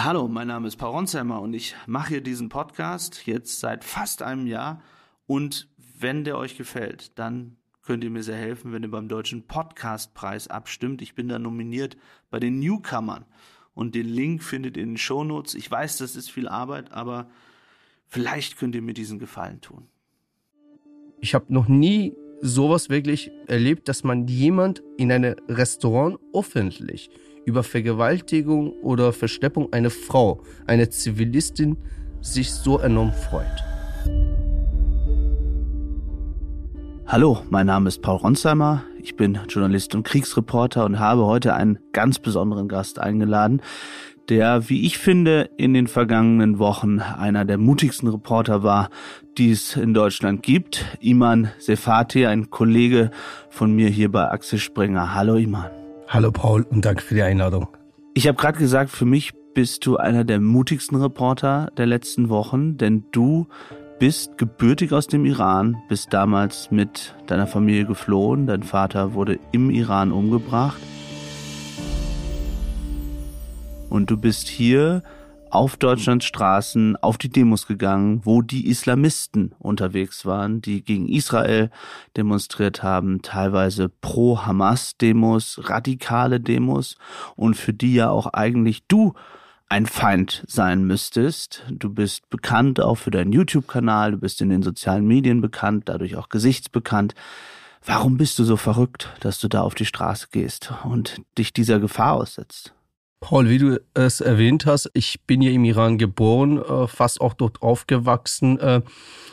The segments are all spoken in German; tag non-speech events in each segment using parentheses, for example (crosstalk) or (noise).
Hallo, mein Name ist Paul Ronsheimer und ich mache hier diesen Podcast jetzt seit fast einem Jahr. Und wenn der euch gefällt, dann könnt ihr mir sehr helfen, wenn ihr beim Deutschen Podcastpreis abstimmt. Ich bin da nominiert bei den Newcomern. Und den Link findet ihr in den Shownotes. Ich weiß, das ist viel Arbeit, aber vielleicht könnt ihr mir diesen Gefallen tun. Ich habe noch nie sowas wirklich erlebt, dass man jemand in einem Restaurant öffentlich über Vergewaltigung oder Verschleppung einer Frau, einer Zivilistin, sich so enorm freut. Hallo, mein Name ist Paul Ronsheimer. Ich bin Journalist und Kriegsreporter und habe heute einen ganz besonderen Gast eingeladen, der, wie ich finde, in den vergangenen Wochen einer der mutigsten Reporter war, die es in Deutschland gibt. Iman Sefati, ein Kollege von mir hier bei Axel Springer. Hallo Iman. Hallo Paul und danke für die Einladung. Ich habe gerade gesagt, für mich bist du einer der mutigsten Reporter der letzten Wochen, denn du bist gebürtig aus dem Iran, bist damals mit deiner Familie geflohen, dein Vater wurde im Iran umgebracht und du bist hier auf Deutschlands Straßen auf die Demos gegangen, wo die Islamisten unterwegs waren, die gegen Israel demonstriert haben, teilweise pro Hamas-Demos, radikale Demos und für die ja auch eigentlich du ein Feind sein müsstest. Du bist bekannt auch für deinen YouTube-Kanal, du bist in den sozialen Medien bekannt, dadurch auch gesichtsbekannt. Warum bist du so verrückt, dass du da auf die Straße gehst und dich dieser Gefahr aussetzt? Paul, wie du es erwähnt hast, ich bin ja im Iran geboren, äh, fast auch dort aufgewachsen, äh,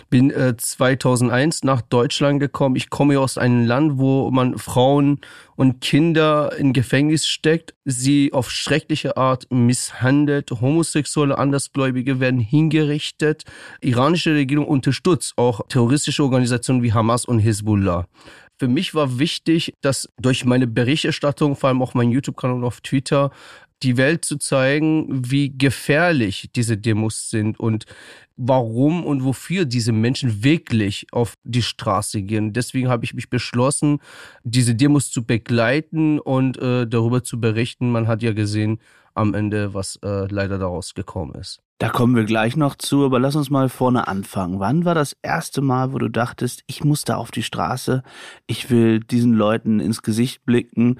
bin 2001 äh, nach Deutschland gekommen. Ich komme aus einem Land, wo man Frauen und Kinder in Gefängnis steckt, sie auf schreckliche Art misshandelt, homosexuelle Andersgläubige werden hingerichtet. Iranische Regierung unterstützt auch terroristische Organisationen wie Hamas und Hezbollah. Für mich war wichtig, dass durch meine Berichterstattung, vor allem auch mein YouTube-Kanal und auf Twitter, die Welt zu zeigen, wie gefährlich diese Demos sind und warum und wofür diese Menschen wirklich auf die Straße gehen. Deswegen habe ich mich beschlossen, diese Demos zu begleiten und äh, darüber zu berichten. Man hat ja gesehen am Ende, was äh, leider daraus gekommen ist. Da kommen wir gleich noch zu, aber lass uns mal vorne anfangen. Wann war das erste Mal, wo du dachtest, ich muss da auf die Straße, ich will diesen Leuten ins Gesicht blicken,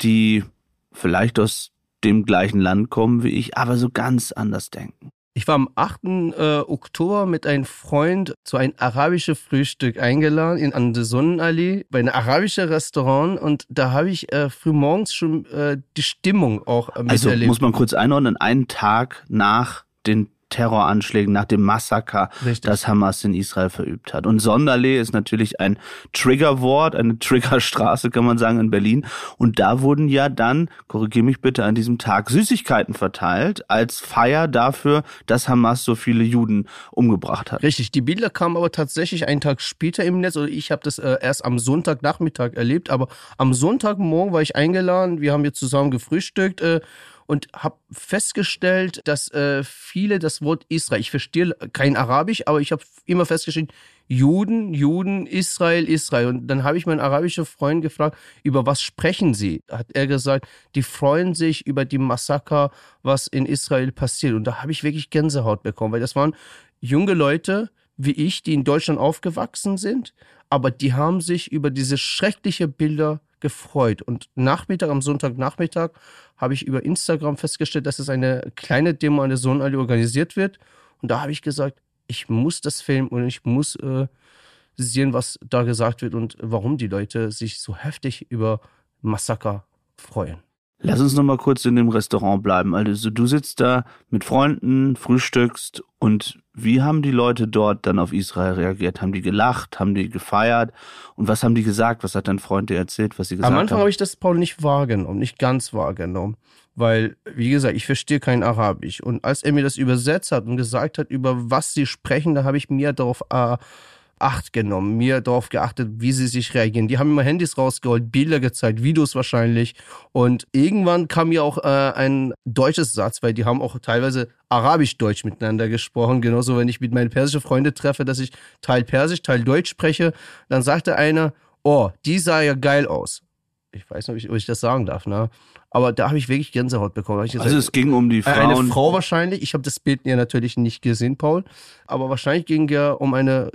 die vielleicht aus dem gleichen Land kommen wie ich, aber so ganz anders denken. Ich war am 8. Äh, Oktober mit einem Freund zu einem arabischen Frühstück eingeladen in, an der Sonnenallee bei einem arabischen Restaurant und da habe ich äh, frühmorgens schon äh, die Stimmung auch äh, miterlebt. Also muss man kurz einordnen, einen Tag nach den Terroranschlägen, nach dem Massaker, Richtig. das Hamas in Israel verübt hat. Und Sonderlee ist natürlich ein Triggerwort, eine Triggerstraße, kann man sagen, in Berlin. Und da wurden ja dann, korrigiere mich bitte, an diesem Tag Süßigkeiten verteilt, als Feier dafür, dass Hamas so viele Juden umgebracht hat. Richtig, die Bilder kamen aber tatsächlich einen Tag später im Netz. Oder ich habe das äh, erst am Sonntagnachmittag erlebt, aber am Sonntagmorgen war ich eingeladen, wir haben hier zusammen gefrühstückt. Äh, und habe festgestellt, dass äh, viele das Wort Israel, ich verstehe kein Arabisch, aber ich habe immer festgestellt, Juden, Juden, Israel, Israel. Und dann habe ich meinen arabischen Freund gefragt, über was sprechen sie? Hat er gesagt, die freuen sich über die Massaker, was in Israel passiert. Und da habe ich wirklich Gänsehaut bekommen, weil das waren junge Leute wie ich, die in Deutschland aufgewachsen sind, aber die haben sich über diese schrecklichen Bilder gefreut. Und Nachmittag, am Sonntagnachmittag, habe ich über Instagram festgestellt, dass es eine kleine Demo an der Sonnenallee organisiert wird. Und da habe ich gesagt, ich muss das filmen und ich muss äh, sehen, was da gesagt wird und warum die Leute sich so heftig über Massaker freuen. Lass uns noch mal kurz in dem Restaurant bleiben. Also du sitzt da mit Freunden, frühstückst und wie haben die Leute dort dann auf Israel reagiert? Haben die gelacht? Haben die gefeiert? Und was haben die gesagt? Was hat dein Freund dir erzählt, was sie gesagt haben? Am Anfang habe ich das Paul nicht wahrgenommen, nicht ganz wahrgenommen, weil wie gesagt, ich verstehe kein Arabisch und als er mir das übersetzt hat und gesagt hat, über was sie sprechen, da habe ich mir darauf äh, Acht genommen, mir darauf geachtet, wie sie sich reagieren. Die haben immer Handys rausgeholt, Bilder gezeigt, Videos wahrscheinlich. Und irgendwann kam mir auch äh, ein deutsches Satz, weil die haben auch teilweise Arabisch-Deutsch miteinander gesprochen. Genauso, wenn ich mit meinen persischen Freunden treffe, dass ich Teil Persisch, Teil Deutsch spreche, dann sagte einer, oh, die sah ja geil aus. Ich weiß nicht, ob ich, ob ich das sagen darf, ne? Aber da habe ich wirklich Gänsehaut bekommen. Gesagt, also es ging um die Frauen. Eine Frau wahrscheinlich. Ich habe das Bild ja natürlich nicht gesehen, Paul. Aber wahrscheinlich ging ja um eine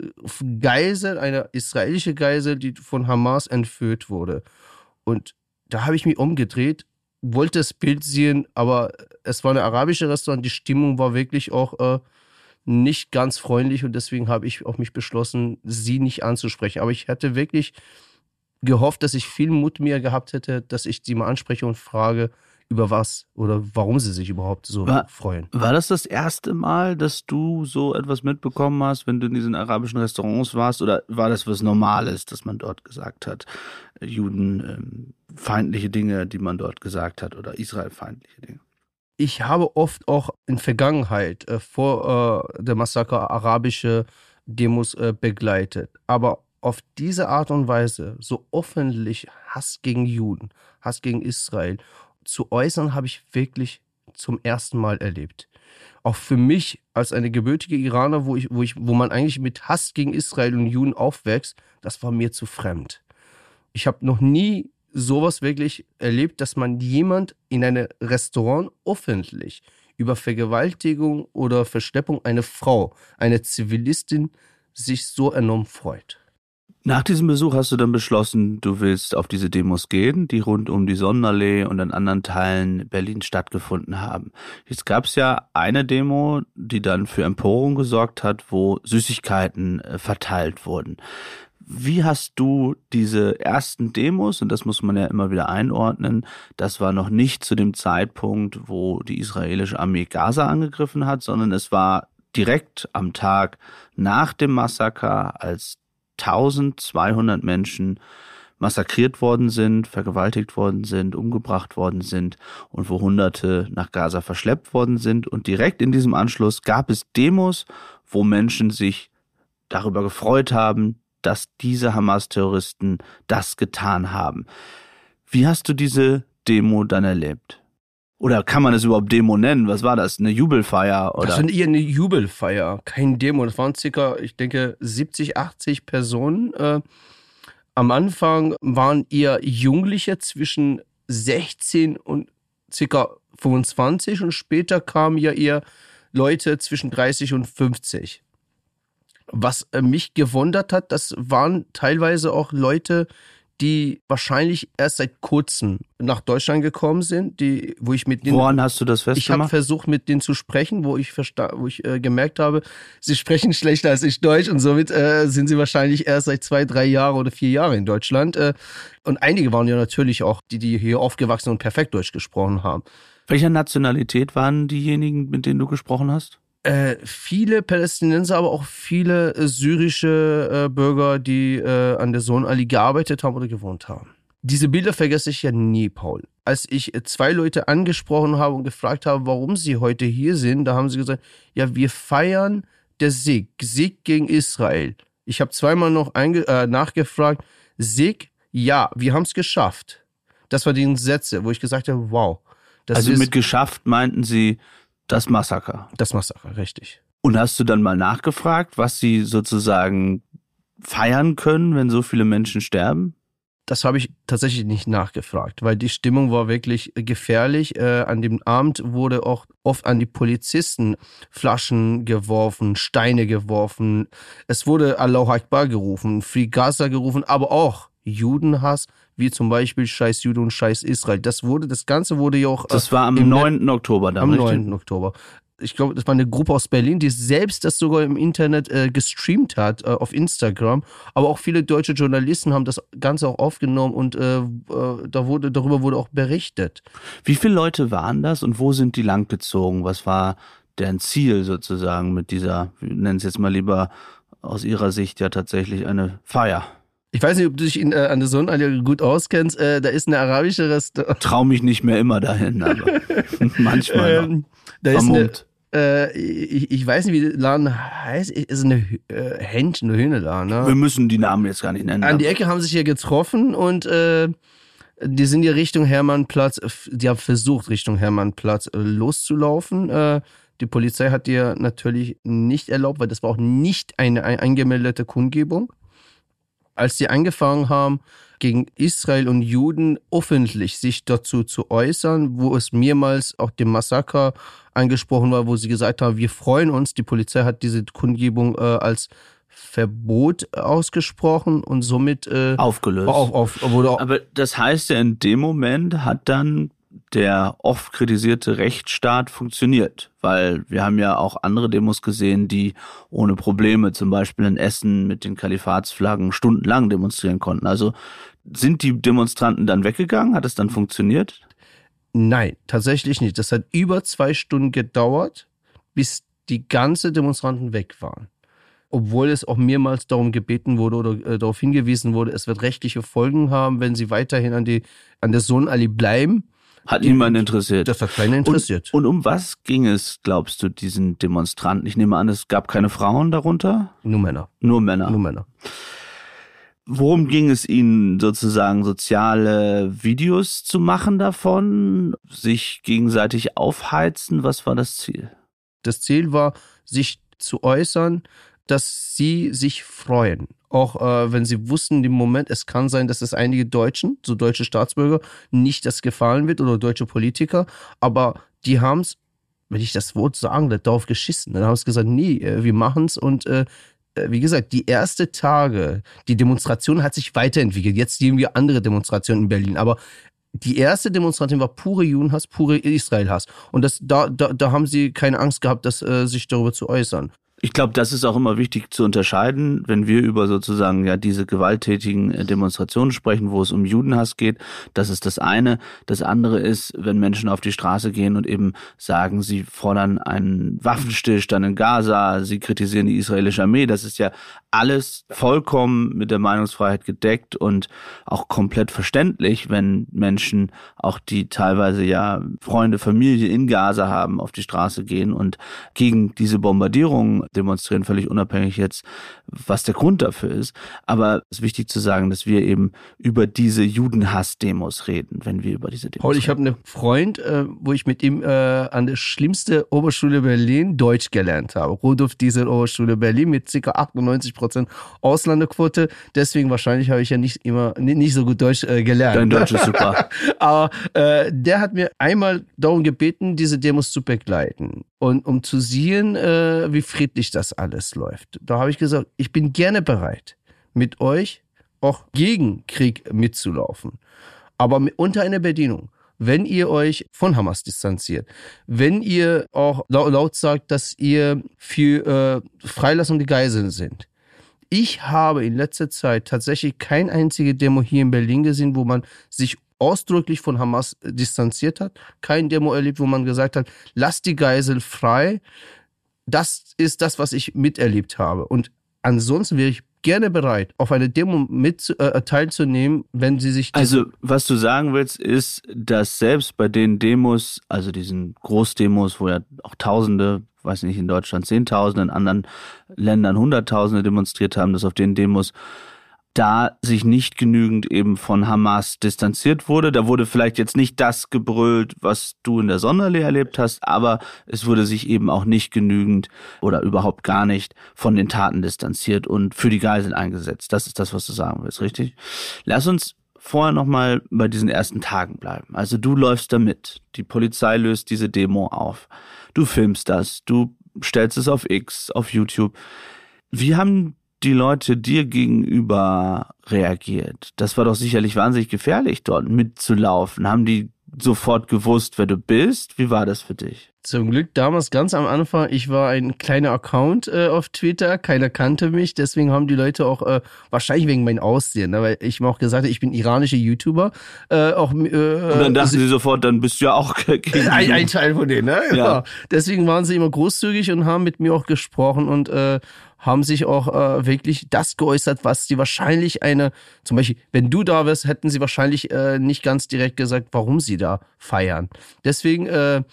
Geisel, eine israelische Geisel, die von Hamas entführt wurde. Und da habe ich mich umgedreht, wollte das Bild sehen, aber es war eine arabische Restaurant. Die Stimmung war wirklich auch äh, nicht ganz freundlich und deswegen habe ich auch mich beschlossen, sie nicht anzusprechen. Aber ich hätte wirklich gehofft, dass ich viel Mut mir gehabt hätte, dass ich sie mal anspreche und frage, über was oder warum sie sich überhaupt so war, freuen. War das das erste Mal, dass du so etwas mitbekommen hast, wenn du in diesen arabischen Restaurants warst? Oder war das was Normales, dass man dort gesagt hat, Juden ähm, feindliche Dinge, die man dort gesagt hat oder Israel-feindliche Dinge? Ich habe oft auch in Vergangenheit äh, vor äh, der Massaker arabische Demos äh, begleitet. Aber auf diese Art und Weise so öffentlich Hass gegen Juden, Hass gegen Israel zu äußern, habe ich wirklich zum ersten Mal erlebt. Auch für mich als eine gebürtige Iraner, wo ich, wo ich, wo man eigentlich mit Hass gegen Israel und Juden aufwächst, das war mir zu fremd. Ich habe noch nie sowas wirklich erlebt, dass man jemand in einem Restaurant öffentlich über Vergewaltigung oder Verschleppung einer Frau, einer Zivilistin, sich so enorm freut. Nach diesem Besuch hast du dann beschlossen, du willst auf diese Demos gehen, die rund um die Sonnenallee und in anderen Teilen Berlins stattgefunden haben. Jetzt gab es ja eine Demo, die dann für Empörung gesorgt hat, wo Süßigkeiten äh, verteilt wurden. Wie hast du diese ersten Demos, und das muss man ja immer wieder einordnen, das war noch nicht zu dem Zeitpunkt, wo die israelische Armee Gaza angegriffen hat, sondern es war direkt am Tag nach dem Massaker, als 1200 Menschen massakriert worden sind, vergewaltigt worden sind, umgebracht worden sind und wo Hunderte nach Gaza verschleppt worden sind. Und direkt in diesem Anschluss gab es Demos, wo Menschen sich darüber gefreut haben, dass diese Hamas-Terroristen das getan haben. Wie hast du diese Demo dann erlebt? Oder kann man es überhaupt Demo nennen? Was war das? Eine Jubelfeier? Oder? Das war eher eine Jubelfeier, kein Demo. Das waren circa, ich denke, 70, 80 Personen. Äh, am Anfang waren eher Jugendliche zwischen 16 und circa 25 und später kamen ja eher Leute zwischen 30 und 50. Was äh, mich gewundert hat, das waren teilweise auch Leute, die wahrscheinlich erst seit kurzem nach Deutschland gekommen sind, die, wo ich mit denen. Woran hast du das festgemacht? Ich habe versucht, mit denen zu sprechen, wo ich wo ich äh, gemerkt habe, sie sprechen (laughs) schlechter als ich Deutsch und somit äh, sind sie wahrscheinlich erst seit zwei, drei Jahren oder vier Jahren in Deutschland. Äh, und einige waren ja natürlich auch die, die hier aufgewachsen und perfekt Deutsch gesprochen haben. Welcher Nationalität waren diejenigen, mit denen du gesprochen hast? Äh, viele Palästinenser, aber auch viele äh, syrische äh, Bürger, die äh, an der Sohnallee gearbeitet haben oder gewohnt haben. Diese Bilder vergesse ich ja nie, Paul. Als ich zwei Leute angesprochen habe und gefragt habe, warum sie heute hier sind, da haben sie gesagt, ja, wir feiern der Sieg, Sieg gegen Israel. Ich habe zweimal noch nachgefragt, Sieg, ja, wir haben es geschafft. Das waren die Sätze, wo ich gesagt habe, wow. also mit geschafft meinten sie, das Massaker. Das Massaker, richtig. Und hast du dann mal nachgefragt, was sie sozusagen feiern können, wenn so viele Menschen sterben? Das habe ich tatsächlich nicht nachgefragt, weil die Stimmung war wirklich gefährlich. Äh, an dem Abend wurde auch oft an die Polizisten Flaschen geworfen, Steine geworfen. Es wurde Allahu Akbar gerufen, Free Gaza gerufen, aber auch Judenhass, wie zum Beispiel Scheiß Jude und Scheiß Israel. Das wurde, das Ganze wurde ja auch. Das war am 9. Oktober dann. Am richtig? 9. Oktober. Ich glaube, das war eine Gruppe aus Berlin, die selbst das sogar im Internet äh, gestreamt hat, äh, auf Instagram. Aber auch viele deutsche Journalisten haben das Ganze auch aufgenommen und äh, äh da wurde, darüber wurde auch berichtet. Wie viele Leute waren das und wo sind die langgezogen? Was war deren Ziel sozusagen mit dieser, wir nennen es jetzt mal lieber aus ihrer Sicht ja tatsächlich eine Feier? Ich weiß nicht, ob du dich in, äh, an der Sonnenallee gut auskennst. Äh, da ist eine arabische Restaurant. Trau mich nicht mehr immer dahin, aber (laughs) manchmal. Ähm, da ist eine, äh, ich, ich, weiß nicht, wie der Laden heißt. Ist eine äh, Händchen, eine Hühneladen. Ne? Wir müssen die Namen jetzt gar nicht nennen. An die Ecke haben sich hier getroffen und äh, die sind hier Richtung Hermannplatz. Die haben versucht, Richtung Hermannplatz äh, loszulaufen. Äh, die Polizei hat dir natürlich nicht erlaubt, weil das war auch nicht eine, eine eingemeldete Kundgebung. Als sie angefangen haben, gegen Israel und Juden öffentlich sich dazu zu äußern, wo es mehrmals auch dem Massaker angesprochen war, wo sie gesagt haben, wir freuen uns. Die Polizei hat diese Kundgebung äh, als Verbot ausgesprochen und somit äh, aufgelöst. Auf, auf, wurde Aber das heißt ja, in dem Moment hat dann der oft kritisierte Rechtsstaat funktioniert, weil wir haben ja auch andere Demos gesehen, die ohne Probleme zum Beispiel in Essen mit den Kalifatsflaggen stundenlang demonstrieren konnten. Also sind die Demonstranten dann weggegangen? Hat es dann funktioniert? Nein, tatsächlich nicht. Das hat über zwei Stunden gedauert, bis die ganze Demonstranten weg waren. Obwohl es auch mehrmals darum gebeten wurde oder äh, darauf hingewiesen wurde, es wird rechtliche Folgen haben, wenn sie weiterhin an, die, an der Sohnallee bleiben. Hat niemand interessiert. Das hat keiner interessiert. Und, und um was ging es, glaubst du, diesen Demonstranten? Ich nehme an, es gab keine Frauen darunter? Nur Männer. Nur Männer. Nur Männer. Worum ging es Ihnen sozusagen, soziale Videos zu machen davon, sich gegenseitig aufheizen? Was war das Ziel? Das Ziel war, sich zu äußern, dass sie sich freuen. Auch äh, wenn sie wussten, im Moment, es kann sein, dass es einige Deutschen, so deutsche Staatsbürger, nicht das gefallen wird oder deutsche Politiker, aber die haben es, wenn ich das Wort sagen darauf geschissen. Dann haben sie gesagt, nee, äh, wir machen es und äh, äh, wie gesagt, die erste Tage, die Demonstration hat sich weiterentwickelt. Jetzt sehen wir andere Demonstrationen in Berlin, aber die erste Demonstration war pure Judenhass, pure Israelhass. Und das, da, da, da haben sie keine Angst gehabt, das, äh, sich darüber zu äußern. Ich glaube, das ist auch immer wichtig zu unterscheiden, wenn wir über sozusagen ja diese gewalttätigen äh, Demonstrationen sprechen, wo es um Judenhass geht. Das ist das eine. Das andere ist, wenn Menschen auf die Straße gehen und eben sagen, sie fordern einen Waffenstillstand in Gaza, sie kritisieren die israelische Armee. Das ist ja alles vollkommen mit der Meinungsfreiheit gedeckt und auch komplett verständlich, wenn Menschen, auch die teilweise ja Freunde, Familie in Gaza haben, auf die Straße gehen und gegen diese Bombardierung demonstrieren, völlig unabhängig jetzt, was der Grund dafür ist. Aber es ist wichtig zu sagen, dass wir eben über diese Judenhass-Demos reden, wenn wir über diese Demos Paul, ich habe einen Freund, äh, wo ich mit ihm äh, an der schlimmsten Oberschule Berlin Deutsch gelernt habe. Rudolf Diesel Oberschule Berlin mit ca. 98 Prozent Ausländerquote. Deswegen wahrscheinlich habe ich ja nicht immer nicht so gut Deutsch äh, gelernt. Dein Deutsch ist super. (laughs) Aber äh, der hat mir einmal darum gebeten, diese Demos zu begleiten und um zu sehen, äh, wie friedlich das alles läuft. Da habe ich gesagt, ich bin gerne bereit, mit euch auch gegen Krieg mitzulaufen, aber unter einer Bedingung wenn ihr euch von Hamas distanziert, wenn ihr auch laut sagt, dass ihr für äh, Freilassung der Geiseln sind, ich habe in letzter Zeit tatsächlich kein einzige Demo hier in Berlin gesehen, wo man sich ausdrücklich von Hamas distanziert hat. Kein Demo erlebt, wo man gesagt hat, lass die Geisel frei. Das ist das, was ich miterlebt habe. Und ansonsten wäre ich gerne bereit, auf eine Demo mit äh, teilzunehmen, wenn sie sich. Also, was du sagen willst, ist, dass selbst bei den Demos, also diesen Großdemos, wo ja auch Tausende weiß nicht, in Deutschland Zehntausende, in anderen Ländern Hunderttausende demonstriert haben, dass auf den Demos da sich nicht genügend eben von Hamas distanziert wurde. Da wurde vielleicht jetzt nicht das gebrüllt, was du in der Sonderlee erlebt hast, aber es wurde sich eben auch nicht genügend oder überhaupt gar nicht von den Taten distanziert und für die Geiseln eingesetzt. Das ist das, was du sagen willst, richtig? Lass uns vorher nochmal bei diesen ersten Tagen bleiben. Also du läufst da mit. Die Polizei löst diese Demo auf. Du filmst das, du stellst es auf X, auf YouTube. Wie haben die Leute dir gegenüber reagiert? Das war doch sicherlich wahnsinnig gefährlich, dort mitzulaufen. Haben die sofort gewusst, wer du bist? Wie war das für dich? Zum Glück damals ganz am Anfang, ich war ein kleiner Account äh, auf Twitter, keiner kannte mich, deswegen haben die Leute auch, äh, wahrscheinlich wegen meinem Aussehen, ne, weil ich mir auch gesagt habe, ich bin iranischer YouTuber. Äh, auch, äh, Und dann dachten sie sofort, dann bist du ja auch (laughs) ein, ein Teil von denen, ne? Ja. ja. Deswegen waren sie immer großzügig und haben mit mir auch gesprochen und äh, haben sich auch äh, wirklich das geäußert, was sie wahrscheinlich eine, zum Beispiel, wenn du da wärst, hätten sie wahrscheinlich äh, nicht ganz direkt gesagt, warum sie da feiern. Deswegen äh,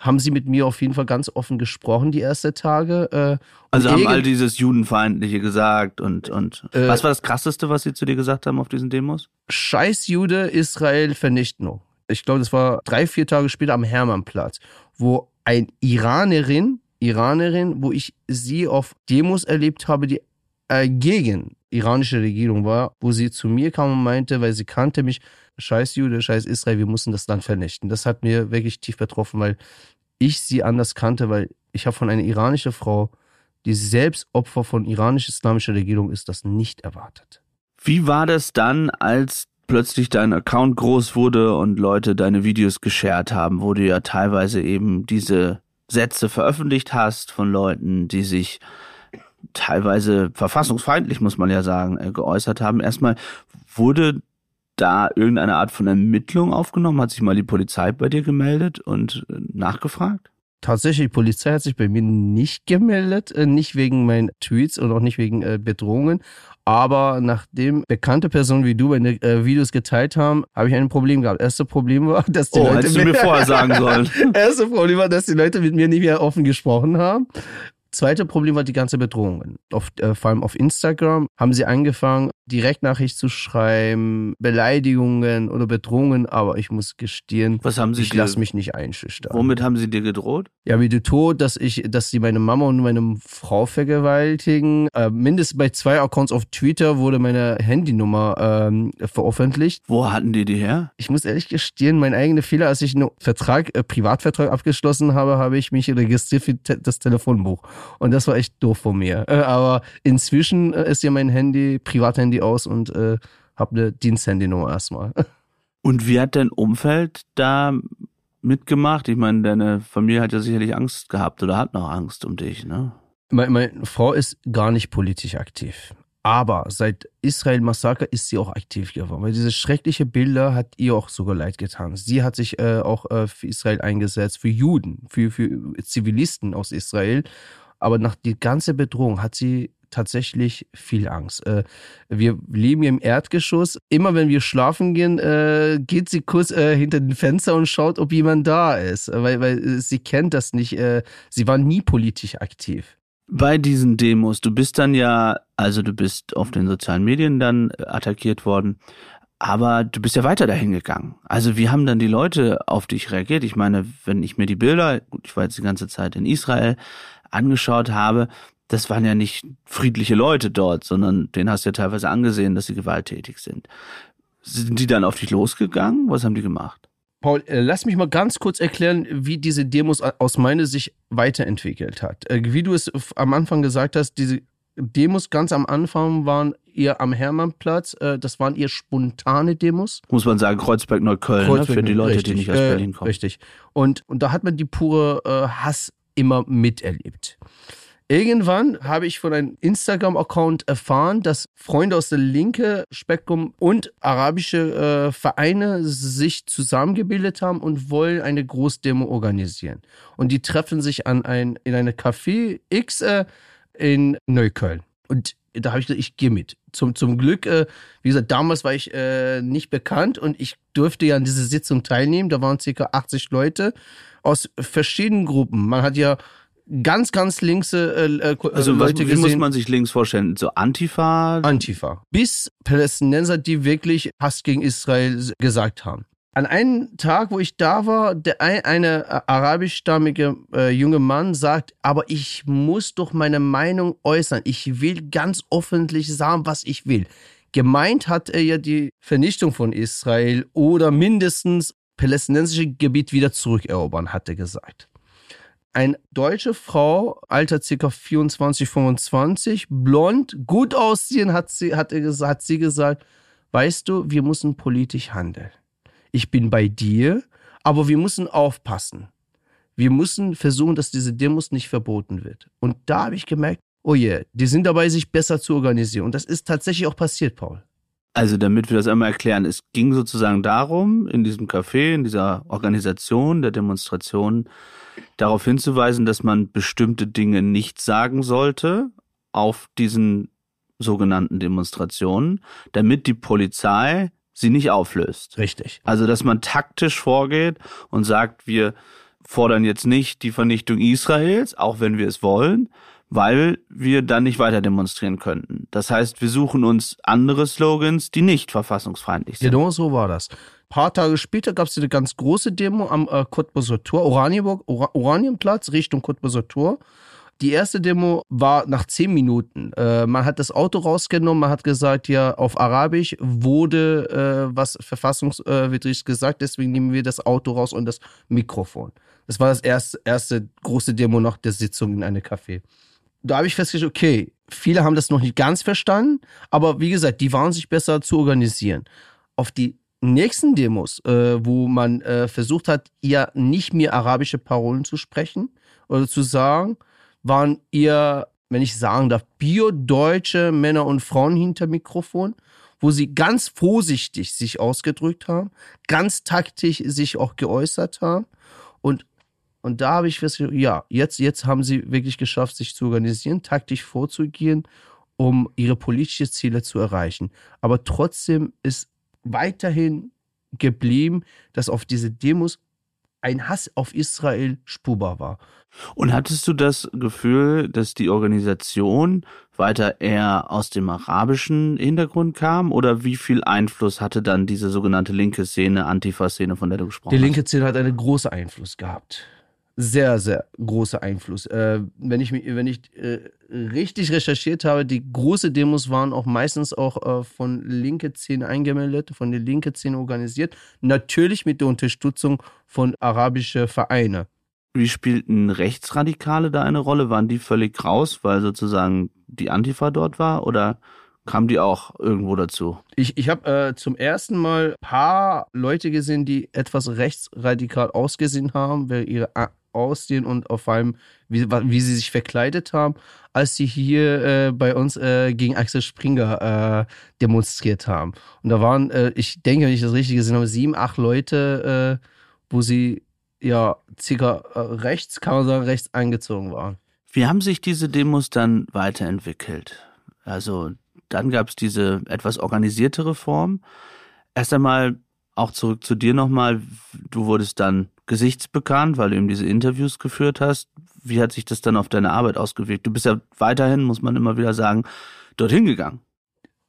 haben sie mit mir auf jeden Fall ganz offen gesprochen, die ersten Tage. Äh, also haben all dieses Judenfeindliche gesagt und, und äh, was war das Krasseste, was sie zu dir gesagt haben auf diesen Demos? Scheiß Jude, Israel, Vernichtung. Ich glaube, das war drei, vier Tage später am Hermannplatz, wo ein Iranerin Iranerin, wo ich sie auf Demos erlebt habe, die äh, gegen iranische Regierung war, wo sie zu mir kam und meinte, weil sie kannte mich, scheiß Jude, scheiß Israel, wir müssen das Land vernichten. Das hat mir wirklich tief betroffen, weil ich sie anders kannte, weil ich habe von einer iranischen Frau, die selbst Opfer von iranisch-islamischer Regierung ist, das nicht erwartet. Wie war das dann, als plötzlich dein Account groß wurde und Leute deine Videos geshared haben, wo du ja teilweise eben diese Sätze veröffentlicht hast von Leuten, die sich teilweise verfassungsfeindlich, muss man ja sagen, äh, geäußert haben. Erstmal wurde da irgendeine Art von Ermittlung aufgenommen? Hat sich mal die Polizei bei dir gemeldet und äh, nachgefragt? Tatsächlich, die Polizei hat sich bei mir nicht gemeldet, äh, nicht wegen meinen Tweets und auch nicht wegen Bedrohungen. Aber nachdem bekannte Personen wie du meine Videos geteilt haben, habe ich ein Problem gehabt. Erste Problem war, dass die oh, Leute mir vorher sagen sollen. (laughs) Erste Problem war, dass die Leute mit mir nicht mehr offen gesprochen haben. Zweite Problem war die ganze Bedrohung. Auf, äh, vor allem auf Instagram haben sie angefangen, Direktnachricht zu schreiben, Beleidigungen oder Bedrohungen, aber ich muss gestehen, Was haben sie ich lasse mich nicht einschüchtern. Womit haben sie dir gedroht? Ja, wie du tot, dass ich, dass sie meine Mama und meine Frau vergewaltigen. Äh, mindestens bei zwei Accounts auf Twitter wurde meine Handynummer ähm, veröffentlicht. Wo hatten die die her? Ich muss ehrlich gestehen, mein eigener Fehler, als ich einen Vertrag, äh, Privatvertrag abgeschlossen habe, habe ich mich registriert für te das Telefonbuch. Und das war echt doof von mir. Äh, aber inzwischen äh, ist ja mein Handy, Privathandy aus und äh, habe eine Diensthandynummer erstmal. (laughs) Und wie hat dein Umfeld da mitgemacht? Ich meine, deine Familie hat ja sicherlich Angst gehabt oder hat noch Angst um dich, ne? Meine, meine Frau ist gar nicht politisch aktiv. Aber seit Israel-Massaker ist sie auch aktiv geworden, weil diese schreckliche Bilder hat ihr auch sogar leid getan. Sie hat sich äh, auch äh, für Israel eingesetzt, für Juden, für, für Zivilisten aus Israel. Aber nach die ganze Bedrohung hat sie tatsächlich viel Angst. Äh, wir leben hier im Erdgeschoss. Immer wenn wir schlafen gehen, äh, geht sie kurz äh, hinter den Fenster und schaut, ob jemand da ist, weil, weil sie kennt das nicht. sie war nie politisch aktiv. Bei diesen Demos, du bist dann ja, also du bist auf den sozialen Medien dann attackiert worden, aber du bist ja weiter dahin gegangen. Also wie haben dann die Leute auf dich reagiert? Ich meine, wenn ich mir die Bilder, ich war jetzt die ganze Zeit in Israel, angeschaut habe, das waren ja nicht friedliche Leute dort, sondern denen hast du ja teilweise angesehen, dass sie gewalttätig sind. Sind die dann auf dich losgegangen? Was haben die gemacht? Paul, äh, lass mich mal ganz kurz erklären, wie diese Demos aus meiner Sicht weiterentwickelt hat. Äh, wie du es am Anfang gesagt hast, diese Demos ganz am Anfang waren eher am Hermannplatz. Äh, das waren eher spontane Demos. Muss man sagen, Kreuzberg-Neukölln, Kreuzberg, ne? für die Leute, richtig, die nicht aus Berlin kommen. Richtig. Und, und da hat man die pure Hass immer miterlebt. Irgendwann habe ich von einem Instagram-Account erfahren, dass Freunde aus der linken Spektrum und arabische äh, Vereine sich zusammengebildet haben und wollen eine Großdemo organisieren. Und die treffen sich an ein, in eine Café X äh, in Neukölln. Und da habe ich gesagt, ich gehe mit. Zum, zum Glück, äh, wie gesagt, damals war ich äh, nicht bekannt und ich durfte ja an dieser Sitzung teilnehmen. Da waren circa 80 Leute aus verschiedenen Gruppen. Man hat ja ganz, ganz links äh, äh, also Leute was, wie gesehen. muss man sich links vorstellen? So Antifa? Antifa. Bis Palästinenser, die wirklich Hass gegen Israel gesagt haben. An einem Tag, wo ich da war, der ein, eine äh, arabischstammige äh, junge Mann sagt, aber ich muss doch meine Meinung äußern. Ich will ganz öffentlich sagen, was ich will. Gemeint hat er ja die Vernichtung von Israel oder mindestens palästinensische Gebiet wieder zurückerobern, hat er gesagt. Eine deutsche Frau, Alter ca. 24, 25, blond, gut aussehen, hat sie, hat, er, hat sie gesagt, weißt du, wir müssen politisch handeln. Ich bin bei dir, aber wir müssen aufpassen. Wir müssen versuchen, dass diese Demos nicht verboten wird. Und da habe ich gemerkt, oh je, yeah, die sind dabei, sich besser zu organisieren. Und das ist tatsächlich auch passiert, Paul. Also damit wir das einmal erklären, es ging sozusagen darum, in diesem Café, in dieser Organisation der Demonstration, darauf hinzuweisen, dass man bestimmte Dinge nicht sagen sollte auf diesen sogenannten Demonstrationen, damit die Polizei sie nicht auflöst. Richtig. Also dass man taktisch vorgeht und sagt, wir fordern jetzt nicht die Vernichtung Israels, auch wenn wir es wollen, weil wir dann nicht weiter demonstrieren könnten. Das heißt, wir suchen uns andere Slogans, die nicht verfassungsfeindlich sind. Genau so war das. Ein paar Tage später gab es eine ganz große Demo am äh, Cottbuser Tor, Oranienburg, Or Oranienplatz, Richtung Cottbuser Tor. Die erste Demo war nach zehn Minuten. Äh, man hat das Auto rausgenommen, man hat gesagt, ja, auf Arabisch wurde äh, was verfassungswidrig gesagt, deswegen nehmen wir das Auto raus und das Mikrofon. Das war das erste, erste große Demo nach der Sitzung in einem Café. Da habe ich festgestellt, okay, viele haben das noch nicht ganz verstanden, aber wie gesagt, die waren sich besser zu organisieren. Auf die nächsten Demos, äh, wo man äh, versucht hat, ihr nicht mehr arabische Parolen zu sprechen oder zu sagen, waren eher, wenn ich sagen darf, biodeutsche Männer und Frauen hinter Mikrofon, wo sie ganz vorsichtig sich ausgedrückt haben, ganz taktisch sich auch geäußert haben. Und, und da habe ich festgestellt, ja, jetzt, jetzt haben sie wirklich geschafft, sich zu organisieren, taktisch vorzugehen, um ihre politischen Ziele zu erreichen. Aber trotzdem ist weiterhin geblieben, dass auf diese Demos ein Hass auf Israel spurbar war. Und hattest du das Gefühl, dass die Organisation weiter eher aus dem arabischen Hintergrund kam? Oder wie viel Einfluss hatte dann diese sogenannte linke Szene, Antifa-Szene, von der du gesprochen hast? Die linke Szene hat einen großen Einfluss gehabt sehr, sehr großer Einfluss. Äh, wenn ich, wenn ich äh, richtig recherchiert habe, die großen Demos waren auch meistens auch äh, von linke Szene eingemeldet, von der linke Szene organisiert. Natürlich mit der Unterstützung von arabischen Vereinen. Wie spielten Rechtsradikale da eine Rolle? Waren die völlig raus, weil sozusagen die Antifa dort war? Oder kamen die auch irgendwo dazu? Ich, ich habe äh, zum ersten Mal ein paar Leute gesehen, die etwas rechtsradikal ausgesehen haben, weil ihre aussehen und auf allem, wie, wie sie sich verkleidet haben, als sie hier äh, bei uns äh, gegen Axel Springer äh, demonstriert haben. Und da waren, äh, ich denke, wenn ich das richtig gesehen habe, sieben, acht Leute, äh, wo sie ja circa äh, rechts, kann man sagen, rechts eingezogen waren. Wie haben sich diese Demos dann weiterentwickelt? Also dann gab es diese etwas organisiertere Form. Erst einmal auch zurück zu dir nochmal. Du wurdest dann gesichtsbekannt, weil du eben diese Interviews geführt hast. Wie hat sich das dann auf deine Arbeit ausgewirkt? Du bist ja weiterhin, muss man immer wieder sagen, dorthin gegangen.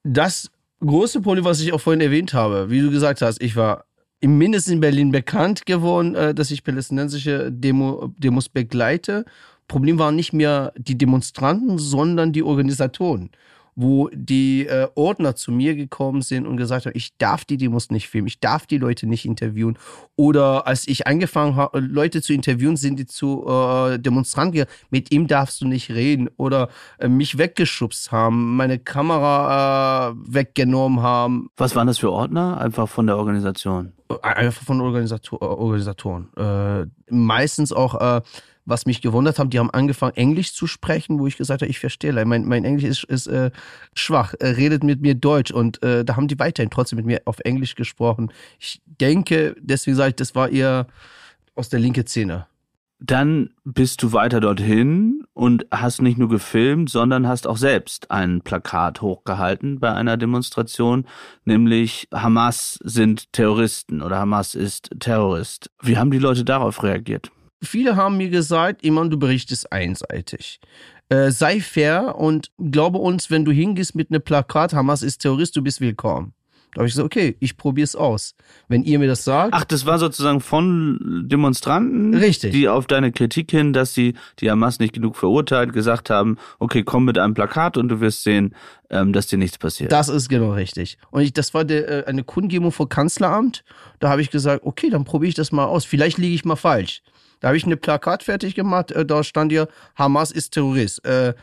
Das große Problem, was ich auch vorhin erwähnt habe, wie du gesagt hast, ich war mindestens in Berlin bekannt geworden, äh, dass ich palästinensische Demo, Demos begleite. Problem waren nicht mehr die Demonstranten, sondern die Organisatoren wo die äh, Ordner zu mir gekommen sind und gesagt haben, ich darf die Demos nicht filmen, ich darf die Leute nicht interviewen. Oder als ich angefangen habe, Leute zu interviewen, sind die zu äh, Demonstranten gegangen, mit ihm darfst du nicht reden. Oder äh, mich weggeschubst haben, meine Kamera äh, weggenommen haben. Was waren das für Ordner? Einfach von der Organisation? Einfach von Organisator Organisatoren. Äh, meistens auch äh, was mich gewundert hat, die haben angefangen, Englisch zu sprechen, wo ich gesagt habe, ich verstehe, mein, mein Englisch ist, ist äh, schwach, er redet mit mir Deutsch und äh, da haben die weiterhin trotzdem mit mir auf Englisch gesprochen. Ich denke, deswegen sage ich, das war eher aus der linken Szene. Dann bist du weiter dorthin und hast nicht nur gefilmt, sondern hast auch selbst ein Plakat hochgehalten bei einer Demonstration, nämlich Hamas sind Terroristen oder Hamas ist Terrorist. Wie haben die Leute darauf reagiert? Viele haben mir gesagt, Iman, du berichtest einseitig. Äh, sei fair und glaube uns, wenn du hingehst mit einem Plakat, Hamas ist Terrorist, du bist willkommen. Da habe ich gesagt, okay, ich probiere es aus. Wenn ihr mir das sagt. Ach, das war sozusagen von Demonstranten, Richtig. die auf deine Kritik hin, dass sie die Hamas nicht genug verurteilt, gesagt haben, okay, komm mit einem Plakat und du wirst sehen, ähm, dass dir nichts passiert. Das ist genau richtig. Und ich, das war der, äh, eine Kundgebung vor Kanzleramt. Da habe ich gesagt, okay, dann probiere ich das mal aus. Vielleicht liege ich mal falsch. Da habe ich eine Plakat fertig gemacht, äh, da stand hier, Hamas ist Terrorist. Äh,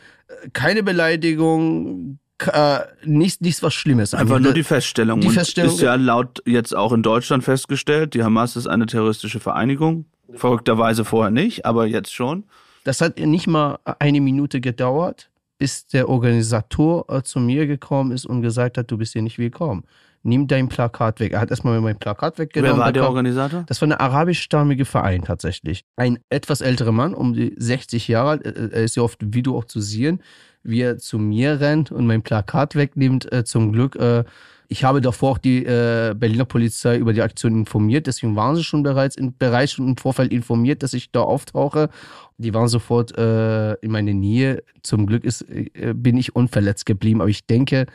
keine Beleidigung, äh, nichts, nichts was Schlimmes. Einfach, nur die Feststellung. Die Feststellung ist ja laut jetzt auch in Deutschland festgestellt, die Hamas ist eine terroristische Vereinigung. Verrückterweise vorher nicht, aber jetzt schon. Das hat nicht mal eine Minute gedauert, bis der Organisator äh, zu mir gekommen ist und gesagt hat, du bist hier nicht willkommen nimm dein Plakat weg. Er hat erstmal mein Plakat weggenommen. Wer war der Organisator? Das war eine arabischstammige Verein tatsächlich. Ein etwas älterer Mann, um die 60 Jahre alt. Er ist ja oft im Video auch zu sehen, wie er zu mir rennt und mein Plakat wegnimmt. Äh, zum Glück. Äh, ich habe davor auch die äh, Berliner Polizei über die Aktion informiert, deswegen waren sie schon bereits in, bereits schon im Vorfeld informiert, dass ich da auftauche. Die waren sofort in meine Nähe. Zum Glück ist, bin ich unverletzt geblieben, aber ich denke,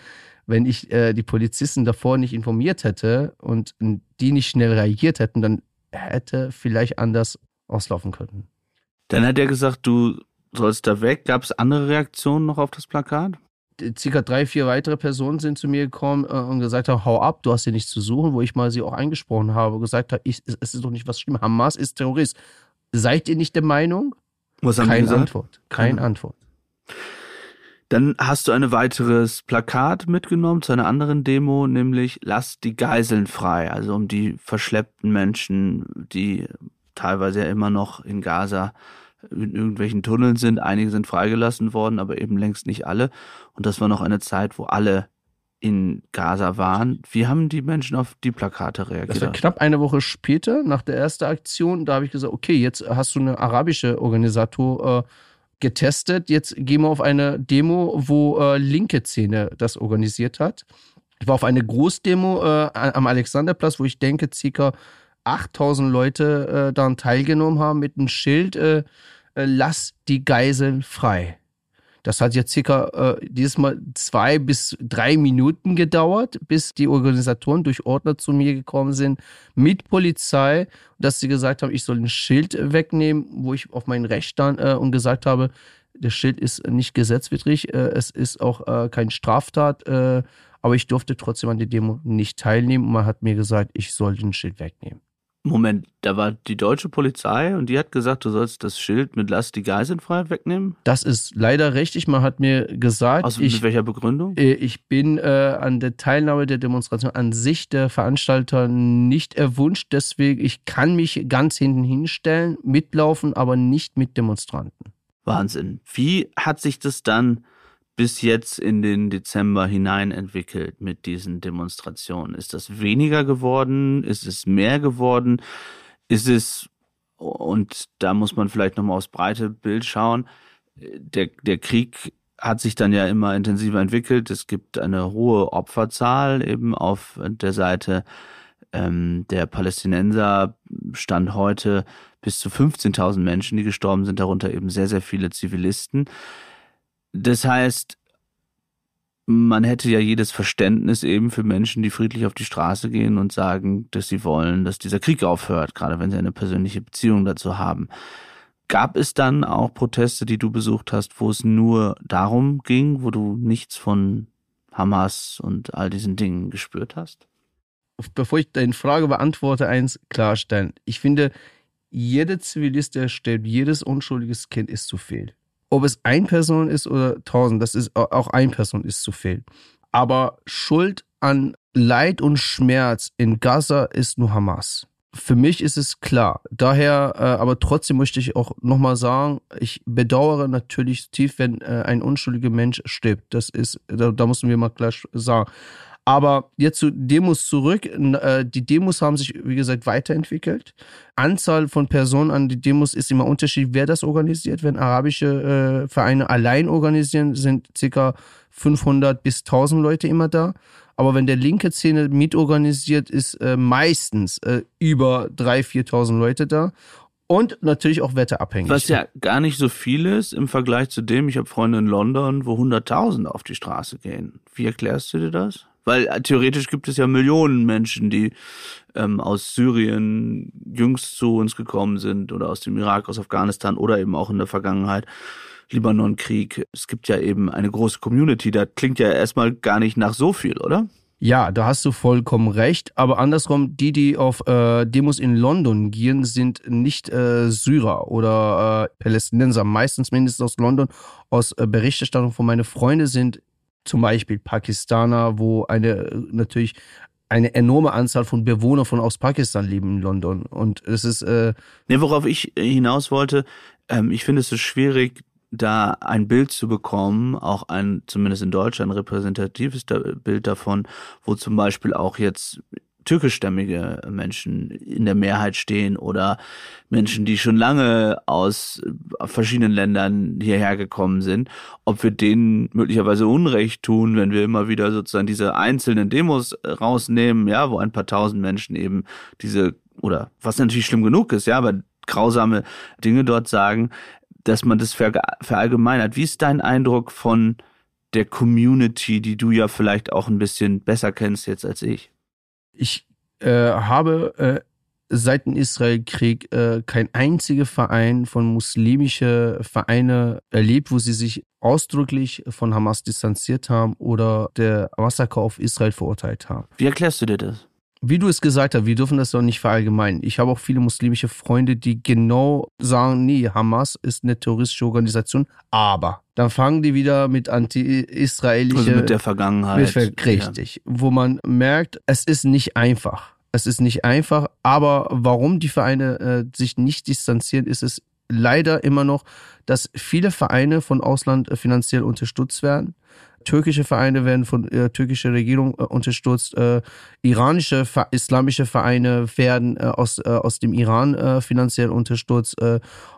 wenn ich äh, die Polizisten davor nicht informiert hätte und die nicht schnell reagiert hätten, dann hätte vielleicht anders auslaufen können. Dann hat er gesagt, du sollst da weg. Gab es andere Reaktionen noch auf das Plakat? circa drei, vier weitere Personen sind zu mir gekommen äh, und gesagt haben, hau ab, du hast hier nichts zu suchen, wo ich mal sie auch eingesprochen habe und gesagt habe, ich, es ist doch nicht was schlimm, Hamas ist Terrorist. Seid ihr nicht der Meinung? Was haben Keine gesagt? Antwort. Keine Keine. Antwort. Dann hast du ein weiteres Plakat mitgenommen zu einer anderen Demo, nämlich Lass die Geiseln frei, also um die verschleppten Menschen, die teilweise ja immer noch in Gaza in irgendwelchen Tunneln sind. Einige sind freigelassen worden, aber eben längst nicht alle. Und das war noch eine Zeit, wo alle in Gaza waren. Wie haben die Menschen auf die Plakate Das war reagiert? knapp eine Woche später, nach der ersten Aktion, da habe ich gesagt, okay, jetzt hast du eine arabische Organisator äh, getestet, jetzt gehen wir auf eine Demo, wo äh, linke Szene das organisiert hat. Ich war auf eine Großdemo äh, am Alexanderplatz, wo ich denke, circa 8000 Leute äh, daran teilgenommen haben mit einem Schild, äh, äh, lass die Geiseln frei. Das hat jetzt circa äh, dieses Mal zwei bis drei Minuten gedauert, bis die Organisatoren durch Ordner zu mir gekommen sind mit Polizei, dass sie gesagt haben, ich soll ein Schild wegnehmen, wo ich auf mein Recht stand äh, und gesagt habe, das Schild ist nicht gesetzwidrig, äh, es ist auch äh, kein Straftat, äh, aber ich durfte trotzdem an der Demo nicht teilnehmen man hat mir gesagt, ich soll den Schild wegnehmen. Moment, da war die deutsche Polizei und die hat gesagt, du sollst das Schild mit Lass die Geiseln frei wegnehmen? Das ist leider richtig. Man hat mir gesagt, Aus ich, mit welcher Begründung? äh, ich bin äh, an der Teilnahme der Demonstration an sich der Veranstalter nicht erwünscht. Deswegen, ich kann mich ganz hinten hinstellen, mitlaufen, aber nicht mit Demonstranten. Wahnsinn. Wie hat sich das dann bis jetzt in den Dezember hinein entwickelt mit diesen Demonstrationen? Ist das weniger geworden? Ist es mehr geworden? Ist es, und da muss man vielleicht nochmal aufs breite Bild schauen, der, der Krieg hat sich dann ja immer intensiver entwickelt. Es gibt eine hohe Opferzahl eben auf der Seite ähm, der Palästinenser stand heute bis zu 15.000 Menschen, die gestorben sind, darunter eben sehr, sehr viele Zivilisten. Das heißt, man hätte ja jedes Verständnis eben für Menschen, die friedlich auf die Straße gehen und sagen, dass sie wollen, dass dieser Krieg aufhört, gerade wenn sie eine persönliche Beziehung dazu haben. Gab es dann auch Proteste, die du besucht hast, wo es nur darum ging, wo du nichts von Hamas und all diesen Dingen gespürt hast? Bevor ich deine Frage beantworte, eins klarstellen. Ich finde, jeder Zivilist, der stirbt, jedes unschuldiges Kind ist zu viel. Ob es ein Person ist oder tausend, das ist auch ein Person ist zu viel. Aber Schuld an Leid und Schmerz in Gaza ist nur Hamas. Für mich ist es klar. Daher, äh, aber trotzdem möchte ich auch nochmal sagen, ich bedauere natürlich tief, wenn äh, ein unschuldiger Mensch stirbt. Das ist, da, da müssen wir mal klar sagen. Aber jetzt zu Demos zurück. Äh, Die Demos haben sich, wie gesagt, weiterentwickelt. Anzahl von Personen an die Demos ist immer unterschiedlich, wer das organisiert. Wenn arabische äh, Vereine allein organisieren, sind ca. 500 bis 1000 Leute immer da. Aber wenn der linke Szene mitorganisiert, ist äh, meistens über 3.000, 4.000 Leute da. Und natürlich auch wetterabhängig. Was ja gar nicht so viel ist im Vergleich zu dem, ich habe Freunde in London, wo 100.000 auf die Straße gehen. Wie erklärst du dir das? Weil äh, theoretisch gibt es ja Millionen Menschen, die ähm, aus Syrien jüngst zu uns gekommen sind oder aus dem Irak, aus Afghanistan oder eben auch in der Vergangenheit Libanon-Krieg. Es gibt ja eben eine große Community. Da klingt ja erstmal gar nicht nach so viel, oder? Ja, da hast du vollkommen recht. Aber andersrum, die, die auf äh, Demos in London gehen, sind nicht äh, Syrer oder äh, Palästinenser. Meistens mindestens aus London. Aus äh, Berichterstattung von meinen Freunden sind zum Beispiel Pakistaner, wo eine natürlich eine enorme Anzahl von Bewohnern von aus Pakistan leben in London. Und es ist äh, Nee, worauf ich äh, hinaus wollte, ähm, ich finde es so schwierig, da ein Bild zu bekommen, auch ein, zumindest in Deutschland, repräsentatives Bild davon, wo zum Beispiel auch jetzt türkischstämmige Menschen in der Mehrheit stehen oder Menschen, die schon lange aus äh, verschiedenen Ländern hierher gekommen sind, ob wir denen möglicherweise Unrecht tun, wenn wir immer wieder sozusagen diese einzelnen Demos äh, rausnehmen, ja, wo ein paar tausend Menschen eben diese, oder was natürlich schlimm genug ist, ja, aber grausame Dinge dort sagen, dass man das ver verallgemeinert. Wie ist dein Eindruck von der Community, die du ja vielleicht auch ein bisschen besser kennst jetzt als ich? Ich äh, habe äh, seit dem Israelkrieg äh, kein einziger Verein von muslimische Vereine erlebt, wo sie sich ausdrücklich von Hamas distanziert haben oder der Massaker auf Israel verurteilt haben. Wie erklärst du dir das? Wie du es gesagt hast, wir dürfen das doch nicht verallgemeinern. Ich habe auch viele muslimische Freunde, die genau sagen, nee, Hamas ist eine terroristische Organisation, aber dann fangen die wieder mit anti-israelische... Also mit der Vergangenheit. Mit, richtig. Ja. Wo man merkt, es ist nicht einfach. Es ist nicht einfach, aber warum die Vereine äh, sich nicht distanzieren, ist es leider immer noch, dass viele Vereine von Ausland äh, finanziell unterstützt werden. Türkische Vereine werden von äh, türkischer Regierung äh, unterstützt. Äh, iranische, islamische Vereine werden äh, aus, äh, aus dem Iran äh, finanziell unterstützt.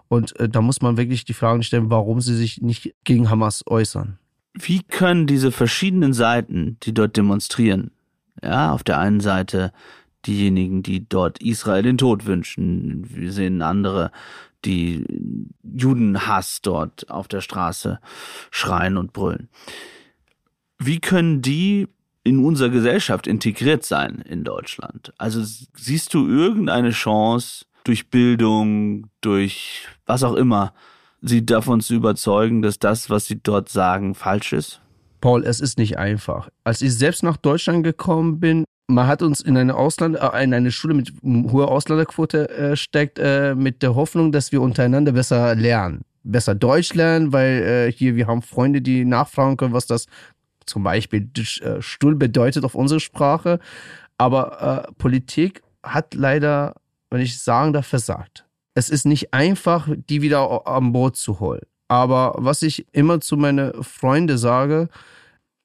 Und da muss man wirklich die Frage stellen, warum sie sich nicht gegen Hamas äußern. Wie können diese verschiedenen Seiten, die dort demonstrieren, ja, auf der einen Seite diejenigen, die dort Israel den Tod wünschen. Wir sehen andere, die Judenhass dort auf der Straße schreien und brüllen. Wie können die in unserer Gesellschaft integriert sein in Deutschland? Also siehst du irgendeine Chance durch Bildung, durch was auch immer, sie davon zu überzeugen, dass das, was sie dort sagen, falsch ist? Paul, es ist nicht einfach. Als ich selbst nach Deutschland gekommen bin, man hat uns in eine Ausland, äh, in eine Schule mit hoher Ausländerquote äh, steckt, äh, mit der Hoffnung, dass wir untereinander besser lernen. Besser Deutsch lernen, weil äh, hier wir haben Freunde, die nachfragen können, was das zum Beispiel äh, Stuhl bedeutet auf unsere Sprache. Aber äh, Politik hat leider, wenn ich sagen darf, versagt. Es ist nicht einfach, die wieder an Bord zu holen. Aber was ich immer zu meinen Freunden sage,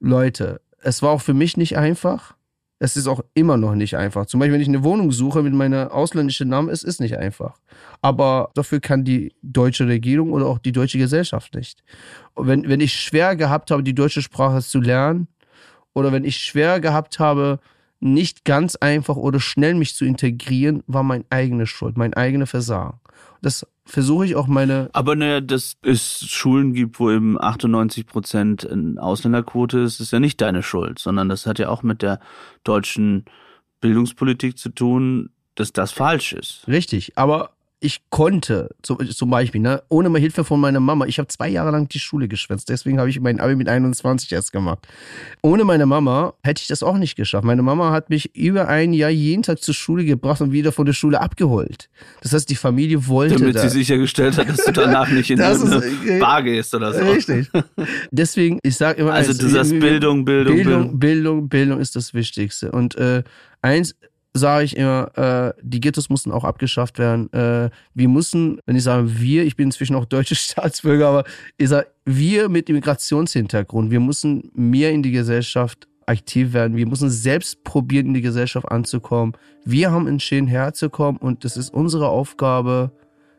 Leute, es war auch für mich nicht einfach es ist auch immer noch nicht einfach. Zum Beispiel, wenn ich eine Wohnung suche mit meiner ausländischen Namen, es ist nicht einfach. Aber dafür kann die deutsche Regierung oder auch die deutsche Gesellschaft nicht. wenn, wenn ich schwer gehabt habe, die deutsche Sprache zu lernen, oder wenn ich schwer gehabt habe, nicht ganz einfach oder schnell mich zu integrieren, war meine eigene Schuld, mein eigenes Versagen. Das versuche ich auch meine. Aber naja, dass es Schulen gibt, wo eben 98 Prozent Ausländerquote ist, ist ja nicht deine Schuld, sondern das hat ja auch mit der deutschen Bildungspolitik zu tun, dass das falsch ist. Richtig, aber ich konnte, zum Beispiel, ne, ohne mal Hilfe von meiner Mama, ich habe zwei Jahre lang die Schule geschwänzt, deswegen habe ich mein Abi mit 21 erst gemacht. Ohne meine Mama hätte ich das auch nicht geschafft. Meine Mama hat mich über ein Jahr jeden Tag zur Schule gebracht und wieder von der Schule abgeholt. Das heißt, die Familie wollte Damit das. sie sichergestellt hat, dass du danach nicht in (laughs) eine äh, Bar gehst oder so. Richtig. Deswegen, ich sage immer... Also du sagst Bildung, Bildung, Bildung. Bildung, Bildung ist das Wichtigste. Und äh, eins sage ich immer, äh, die Ghettos mussten auch abgeschafft werden. Äh, wir müssen, wenn ich sage wir, ich bin inzwischen auch deutsche (laughs) Staatsbürger, aber ich sage wir mit Immigrationshintergrund, wir müssen mehr in die Gesellschaft aktiv werden. Wir müssen selbst probieren, in die Gesellschaft anzukommen. Wir haben entschieden, herzukommen und es ist unsere Aufgabe,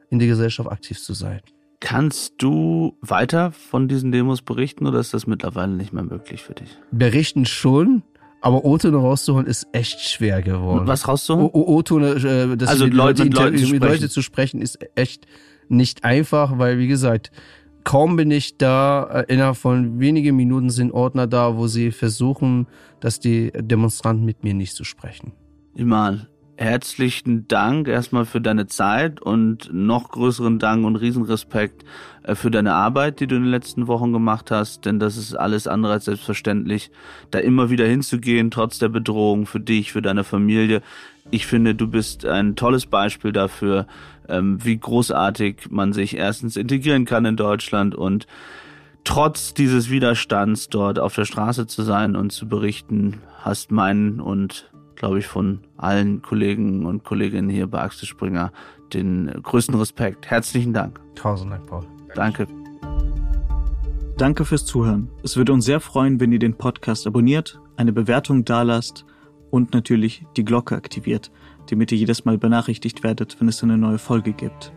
in der Gesellschaft aktiv zu sein. Kannst du weiter von diesen Demos berichten oder ist das mittlerweile nicht mehr möglich für dich? Berichten schon, aber O-Töne rauszuholen ist echt schwer geworden. Was rauszuholen? O-Töne, äh, das also Leute, mit, Leuten mit Leute zu sprechen, ist echt nicht einfach, weil wie gesagt, kaum bin ich da, äh, innerhalb von wenigen Minuten sind Ordner da, wo sie versuchen, dass die Demonstranten mit mir nicht zu sprechen. Iman, herzlichen Dank erstmal für deine Zeit und noch größeren Dank und Riesenrespekt äh, für deine Arbeit, die du in den letzten Wochen gemacht hast, denn das ist alles andere als selbstverständlich, da immer wieder hinzugehen, trotz der Bedrohung für dich, für deine Familie. Ich finde, du bist ein tolles Beispiel dafür, ähm, wie großartig man sich erstens integrieren kann in Deutschland und trotz dieses Widerstands dort auf der Straße zu sein und zu berichten, hast meinen und glaube ich, von allen Kollegen und Kolleginnen hier bei Axel Springer den größten Respekt. Herzlichen Dank. Tausend Dank, Paul. Danke. Danke fürs Zuhören. Es würde uns sehr freuen, wenn ihr den Podcast abonniert, eine Bewertung dalasst und natürlich die Glocke aktiviert, damit ihr jedes Mal benachrichtigt werdet, wenn es eine neue Folge gibt.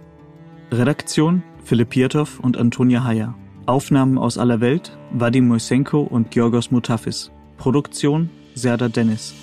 Redaktion Philipp Pietow und Antonia Heyer. Aufnahmen aus aller Welt Vadim Moisenko und Georgos Mutafis. Produktion Serda Dennis.